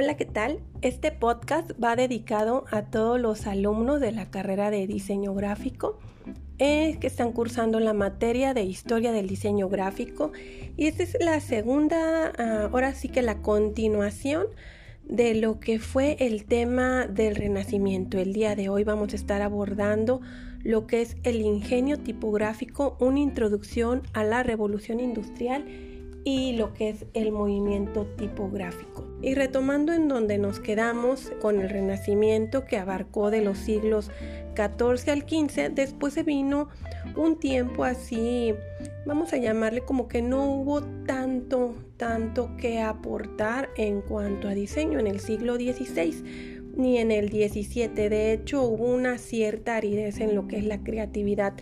Hola, ¿qué tal? Este podcast va dedicado a todos los alumnos de la carrera de diseño gráfico eh, que están cursando la materia de historia del diseño gráfico y esta es la segunda, ah, ahora sí que la continuación de lo que fue el tema del renacimiento. El día de hoy vamos a estar abordando lo que es el ingenio tipográfico, una introducción a la revolución industrial y lo que es el movimiento tipográfico. Y retomando en donde nos quedamos con el Renacimiento que abarcó de los siglos XIV al XV, después se vino un tiempo así, vamos a llamarle como que no hubo tanto, tanto que aportar en cuanto a diseño en el siglo XVI ni en el XVII. De hecho, hubo una cierta aridez en lo que es la creatividad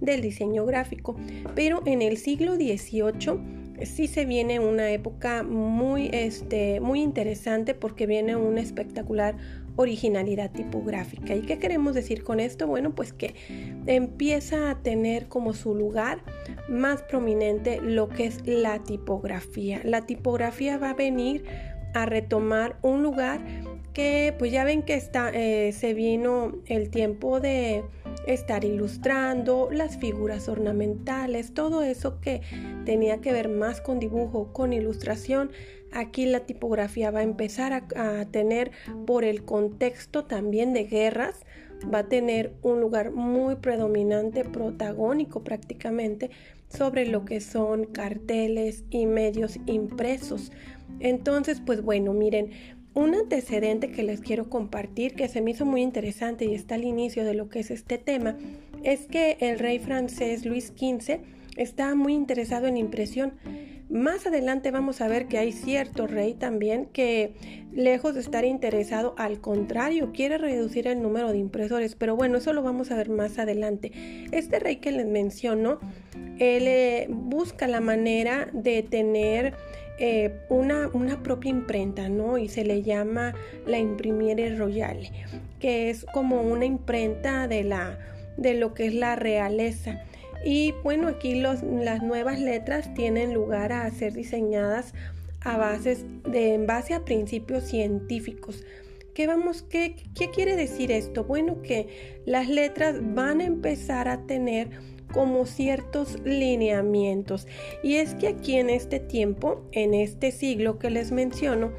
del diseño gráfico. Pero en el siglo XVIII sí se viene una época muy, este, muy interesante porque viene una espectacular originalidad tipográfica. ¿Y qué queremos decir con esto? Bueno, pues que empieza a tener como su lugar más prominente lo que es la tipografía. La tipografía va a venir a retomar un lugar que pues ya ven que está, eh, se vino el tiempo de estar ilustrando las figuras ornamentales, todo eso que tenía que ver más con dibujo, con ilustración. Aquí la tipografía va a empezar a, tener, por el contexto también de guerras, va a tener un lugar muy predominante, protagónico prácticamente, sobre lo que son carteles y medios impresos. Entonces, pues bueno, miren, un antecedente que les quiero compartir que se me hizo muy interesante y está al inicio de lo que es este tema es que el rey francés Luis XV está muy interesado en impresión. Más adelante vamos a ver que hay cierto rey también que lejos de estar interesado, al contrario, quiere reducir el número de impresores, pero bueno, eso lo vamos a ver más adelante. Este rey que les menciono, él eh, busca la manera de tener eh, una, una, propia imprenta, ¿no? Y se le llama la Imprimiere Royale, que es como una imprenta de, la, de lo que es la realeza. Y bueno, aquí las nuevas letras tienen lugar a ser diseñadas a bases de, en base a principios científicos. ¿Qué, vamos, qué, ¿Qué quiere decir esto? Bueno, que las letras van a empezar a tener como ciertos lineamientos. Y es que aquí en este tiempo, en este siglo que les menciono,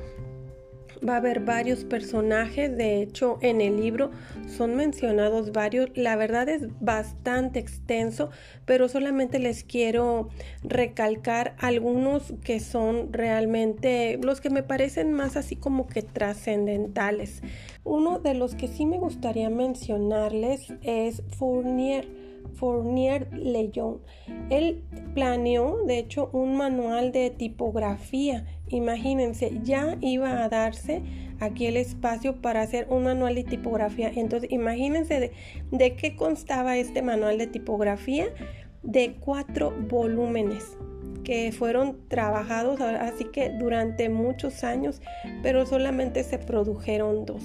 va a haber varios personajes, de hecho en el libro son mencionados varios, la verdad es bastante extenso, pero solamente les quiero recalcar algunos que son realmente los que me parecen más así como que trascendentales. Uno de los que sí me gustaría mencionarles es Fournier. Fournier Leyon. Él planeó, de hecho, un manual de tipografía. Imagínense, ya iba a darse aquí el espacio para hacer un manual de tipografía. Entonces, imagínense de, de qué constaba este manual de tipografía. De cuatro volúmenes que fueron trabajados así que durante muchos años, pero solamente se produjeron dos.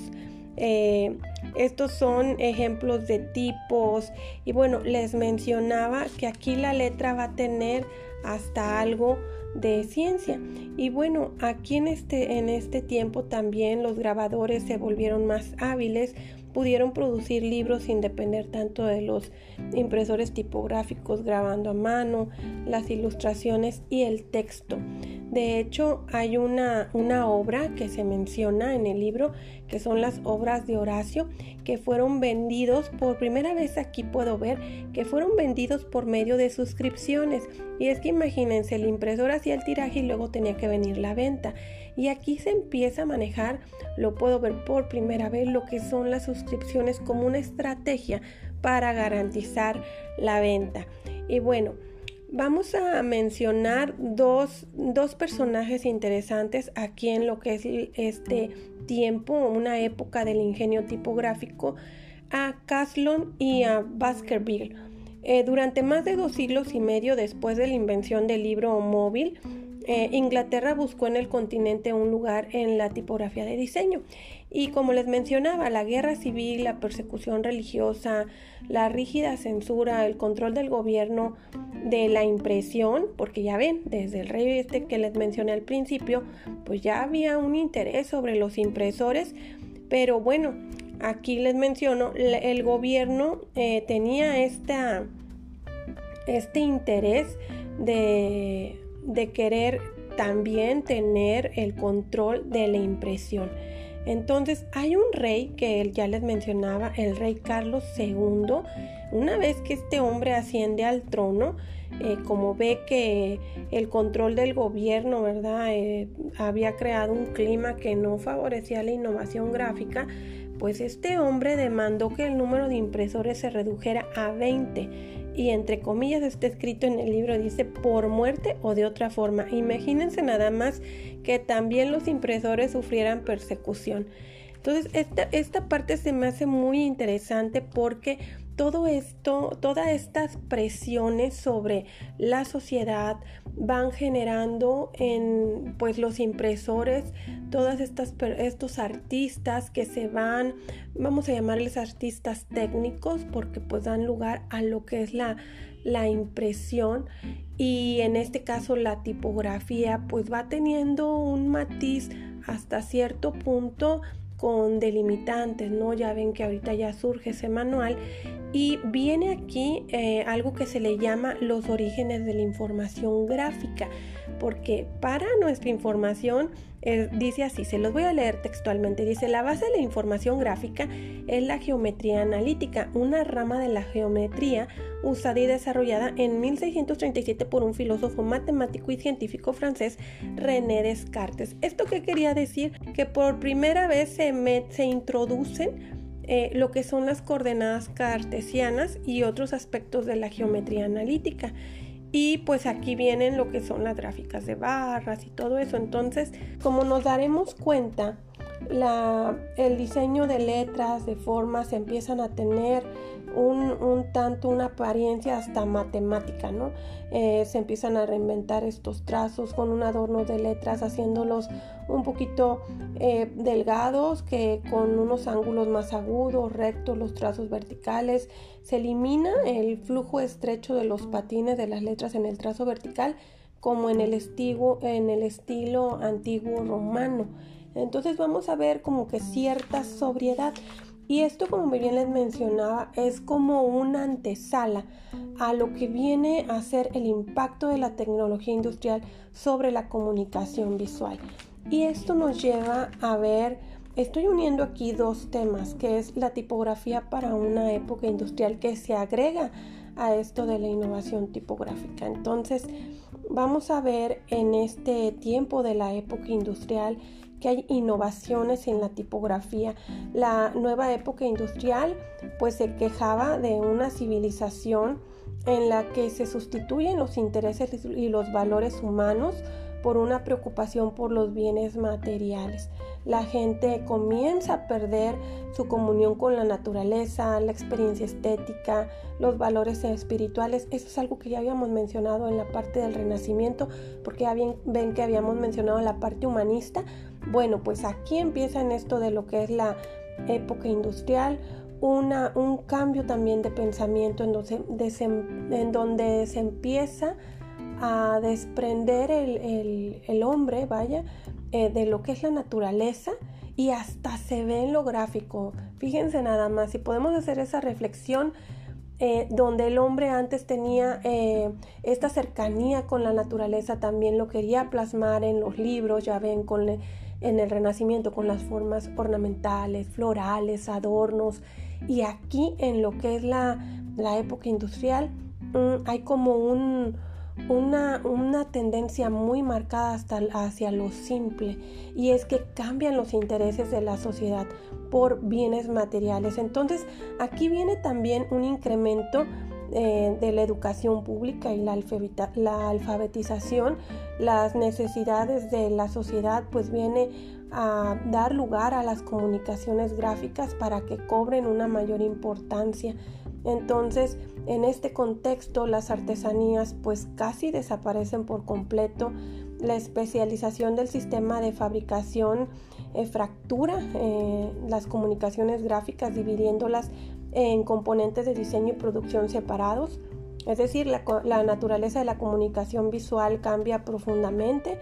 Eh, estos son ejemplos de tipos y bueno, les mencionaba que aquí la letra va a tener hasta algo de ciencia. Y bueno, aquí en este, en este tiempo también los grabadores se volvieron más hábiles, pudieron producir libros sin depender tanto de los impresores tipográficos grabando a mano, las ilustraciones y el texto. De hecho, hay una, una obra que se menciona en el libro, que son las obras de Horacio, que fueron vendidos, por primera vez aquí puedo ver, que fueron vendidos por medio de suscripciones. Y es que imagínense, el impresor hacía el tiraje y luego tenía que venir la venta. Y aquí se empieza a manejar, lo puedo ver por primera vez, lo que son las suscripciones como una estrategia para garantizar la venta. Y bueno, Vamos a mencionar dos, personajes interesantes aquí en lo que es este tiempo, una época del ingenio tipográfico, a Caslon y a Baskerville. Eh, durante más de dos siglos y medio después de la invención del libro móvil, eh, Inglaterra buscó en el continente un lugar en la tipografía de diseño. Y como les mencionaba, la guerra civil, la persecución religiosa, la rígida censura, el control del gobierno de la impresión, porque ya ven, desde el rey este que les mencioné al principio, pues ya había un interés sobre los impresores, pero bueno, aquí les menciono, el gobierno eh, tenía esta, este interés de, de querer también tener el control de la impresión. Entonces hay un rey que él ya les mencionaba, el rey Carlos II. Una vez que este hombre asciende al trono, eh, como ve que el control del gobierno, ¿verdad? Eh, había creado un clima que no favorecía la innovación gráfica, pues este hombre demandó que el número de impresores se redujera a 20 y entre comillas está escrito en el libro, dice por muerte o de otra forma. Imagínense nada más que también los impresores sufrieran persecución. Entonces, esta, esta parte se me hace muy interesante porque todo esto, todas estas presiones sobre la sociedad van generando en pues los impresores, todas estas estos artistas que se van, vamos a llamarles artistas técnicos porque pues dan lugar a lo que es la, la impresión. Y en este caso la tipografía pues va teniendo un matiz hasta cierto punto con delimitantes, ¿no? Ya ven que ahorita ya surge ese manual y viene aquí eh, algo que se le llama los orígenes de la información gráfica, porque para nuestra información eh, dice así, se los voy a leer textualmente, dice, la base de la información gráfica es la geometría analítica, una rama de la geometría usada y desarrollada en 1637 por un filósofo matemático y científico francés, René Descartes. ¿Esto qué quería decir? Que por primera vez se, se introducen eh, lo que son las coordenadas cartesianas y otros aspectos de la geometría analítica. Y pues aquí vienen lo que son las gráficas de barras y todo eso. Entonces, como nos daremos cuenta, el diseño de letras, de formas, empiezan a tener un, tanto una apariencia hasta matemática, ¿no? Eh, se empiezan a reinventar estos trazos con un adorno de letras, haciéndolos un poquito eh, delgados, que con unos ángulos más agudos, rectos, los trazos verticales. Se elimina el flujo estrecho de los patines de las letras en el trazo vertical, como en el, en el estilo antiguo romano. Entonces vamos a ver como que cierta sobriedad. Y esto, como bien les mencionaba, es como una antesala a lo que viene a ser el impacto de la tecnología industrial sobre la comunicación visual. Y esto nos lleva a ver, estoy uniendo aquí dos temas, que es la tipografía para una época industrial que se agrega a esto de la innovación tipográfica. Entonces, vamos a ver en este tiempo de la época industrial que hay innovaciones en la tipografía. La nueva época industrial pues se quejaba de una civilización en la que se sustituyen los intereses y los valores humanos por una preocupación por los bienes materiales. La gente comienza a perder su comunión con la naturaleza, la experiencia estética, los valores espirituales. Eso es algo que ya habíamos mencionado en la parte del renacimiento, porque ya ven que habíamos mencionado la parte humanista. Bueno, pues aquí empieza en esto de lo que es la época industrial, una, un cambio también de pensamiento en en donde se empieza a desprender el, hombre, vaya, eh, de lo que es la naturaleza y hasta se ve en lo gráfico. Fíjense nada más, si podemos hacer esa reflexión eh, donde el hombre antes tenía eh, esta cercanía con la naturaleza, también lo quería plasmar en los libros, ya ven, con en el Renacimiento, con las formas ornamentales, florales, adornos, y aquí en lo que es la, época industrial, mm, hay como un, una, tendencia muy marcada hasta hacia lo simple y es que cambian los intereses de la sociedad por bienes materiales. Entonces aquí viene también un incremento eh, de la educación pública y la, alfabetización, las necesidades de la sociedad pues viene a dar lugar a las comunicaciones gráficas para que cobren una mayor importancia. Entonces, en este contexto, las artesanías pues casi desaparecen por completo. La especialización del sistema de fabricación eh, fractura eh, las comunicaciones gráficas dividiéndolas en componentes de diseño y producción separados. Es decir, la, naturaleza de la comunicación visual cambia profundamente.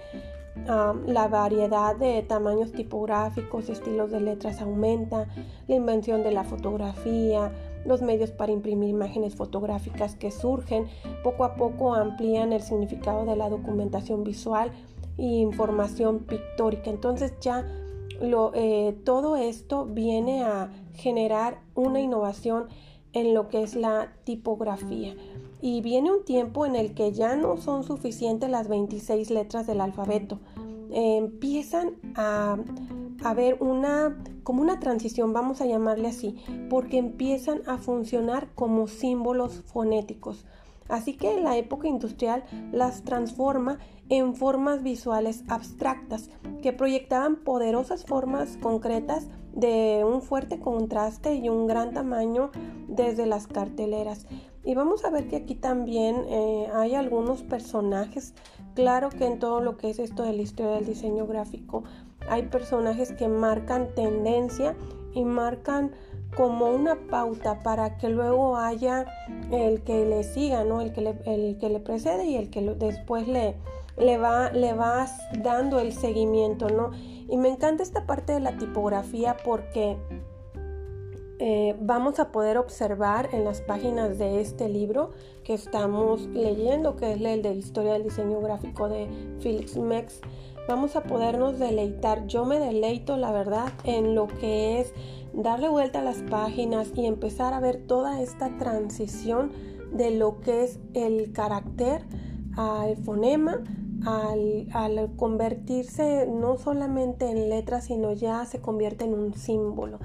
la variedad de tamaños tipográficos, estilos de letras aumenta, la invención de la fotografía, los medios para imprimir imágenes fotográficas que surgen, poco a poco amplían el significado de la documentación visual e información pictórica. Entonces ya eh, todo esto viene a generar una innovación en lo que es la tipografía. Y viene un tiempo en el que ya no son suficientes las 26 letras del alfabeto. empiezan a haber una como una transición, vamos a llamarle así, porque empiezan a funcionar como símbolos fonéticos. Así que la época industrial las transforma en formas visuales abstractas que proyectaban poderosas formas concretas de un fuerte contraste y un gran tamaño desde las carteleras. Y vamos a ver que aquí también eh, hay algunos personajes. Claro que en todo lo que es esto de la historia del diseño gráfico hay personajes que marcan tendencia y marcan como una pauta para que luego haya el que le siga, ¿no? El que le, el que le precede y el que después le, le, va, le vas dando el seguimiento, ¿no? Y me encanta esta parte de la tipografía porque eh, vamos a poder observar en las páginas de este libro que estamos leyendo, que es el de Historia del Diseño Gráfico de Felix Mex, vamos a podernos deleitar. Yo me deleito, la verdad, en lo que es darle vuelta a las páginas y empezar a ver toda esta transición de lo que es el carácter al fonema, al, convertirse no solamente en letra, sino ya se convierte en un símbolo.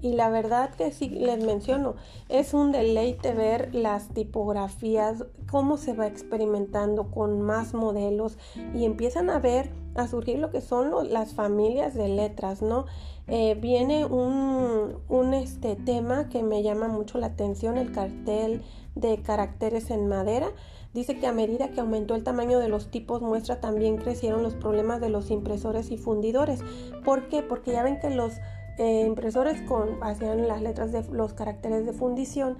Y la verdad que sí les menciono, es un deleite ver las tipografías, cómo se va experimentando con más modelos y empiezan a ver, a surgir lo que son las familias de letras, ¿no? Eh, viene un, un este, tema que me llama mucho la atención, el cartel de caracteres en madera. Dice que a medida que aumentó el tamaño de los tipos muestra también crecieron los problemas de los impresores y fundidores. ¿Por qué? Porque ya ven que los eh, impresores hacían las letras de los caracteres de fundición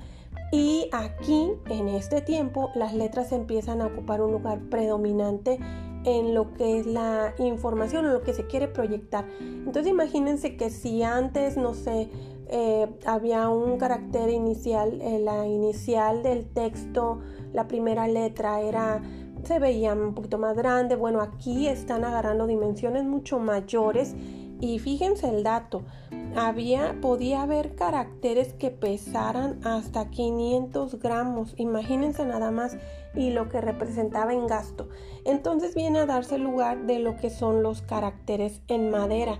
y aquí en este tiempo las letras empiezan a ocupar un lugar predominante en lo que es la información, en lo que se quiere proyectar. Entonces imagínense que si antes, no sé, eh, había un carácter inicial, eh, la inicial del texto, la primera letra era se veía un poquito más grande. Bueno, aquí están agarrando dimensiones mucho mayores y fíjense el dato, había, podía haber caracteres que pesaran hasta 500 gramos, imagínense nada más, y lo que representaba en gasto. Entonces viene a darse lugar de lo que son los caracteres en madera.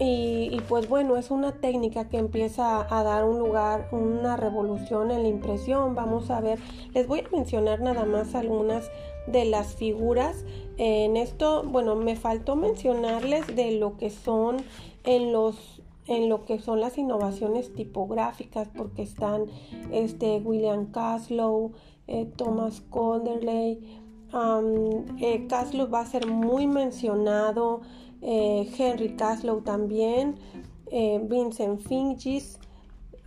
Y, pues bueno, es una técnica que empieza a dar un lugar, una revolución en la impresión. Vamos a ver, les voy a mencionar nada más algunas de las figuras. En esto, bueno, me faltó mencionarles de lo que son en los en lo que son las innovaciones tipográficas porque están este William Caslow, eh, Thomas Conderley, eh, Caslow va a ser muy mencionado, eh, Henry Caslow también, Vincent Fingis,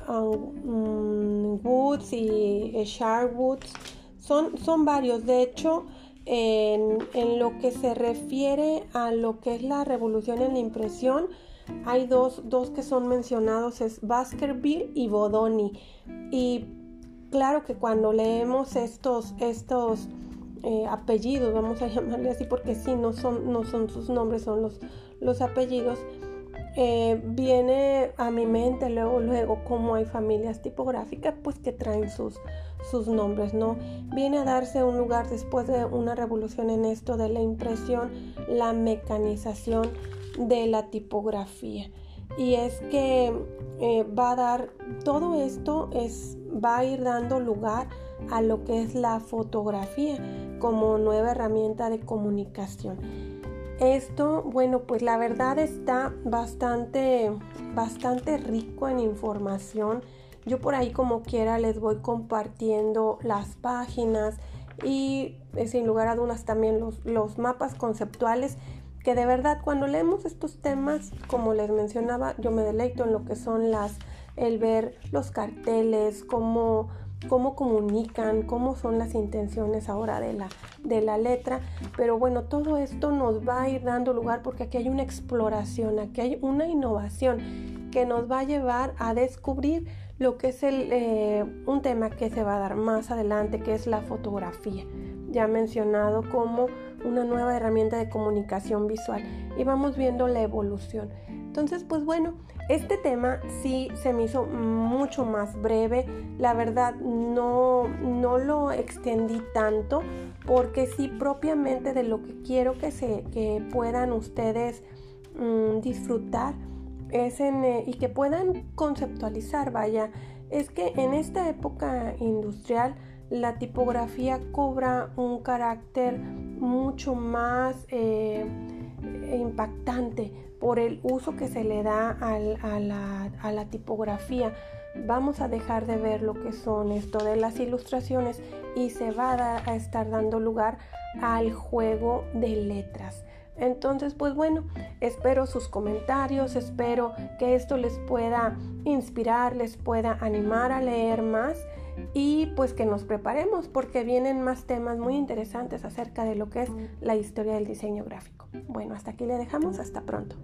um, Woods y Sharwoods son, son varios. De hecho, en, lo que se refiere a lo que es la revolución en la impresión, hay dos, que son mencionados, es Baskerville y Bodoni. Y claro que cuando leemos estos, estos eh, apellidos, vamos a llamarle así porque sí, no son, no son sus nombres, son los, los apellidos, eh, viene a mi mente luego, luego, como hay familias tipográficas, pues que traen sus, sus nombres, ¿no? Viene a darse un lugar después de una revolución en esto de la impresión, la mecanización de la tipografía. Y es que eh, va a dar, todo esto es, va a ir dando lugar a lo que es la fotografía como nueva herramienta de comunicación. Esto, bueno, pues la verdad está bastante, bastante rico en información. Yo por ahí como quiera les voy compartiendo las páginas y eh, sin lugar a dudas también los, los mapas conceptuales que de verdad cuando leemos estos temas, como les mencionaba, yo me deleito en lo que son las, el ver los carteles, cómo, cómo comunican, cómo son las intenciones ahora de la, de la letra. Pero bueno, todo esto nos va a ir dando lugar porque aquí hay una exploración, aquí hay una innovación que nos va a llevar a descubrir lo que es el, eh, un tema que se va a dar más adelante, que es la fotografía. Ya mencionado como una nueva herramienta de comunicación visual y vamos viendo la evolución. Entonces, pues bueno, este tema sí se me hizo mucho más breve. La verdad, no, no lo extendí tanto porque sí propiamente de lo que quiero que, se, que puedan ustedes mm, disfrutar es en, eh, y que puedan conceptualizar, vaya, es que en esta época industrial la tipografía cobra un carácter mucho más eh, impactante por el uso que se le da a, la, tipografía. Vamos a dejar de ver lo que son esto de las ilustraciones y se va a estar dando lugar al juego de letras. Entonces, pues bueno, espero sus comentarios, espero que esto les pueda inspirar, les pueda animar a leer más y pues que nos preparemos porque vienen más temas muy interesantes acerca de lo que es la historia del diseño gráfico. Bueno, hasta aquí le dejamos, hasta pronto.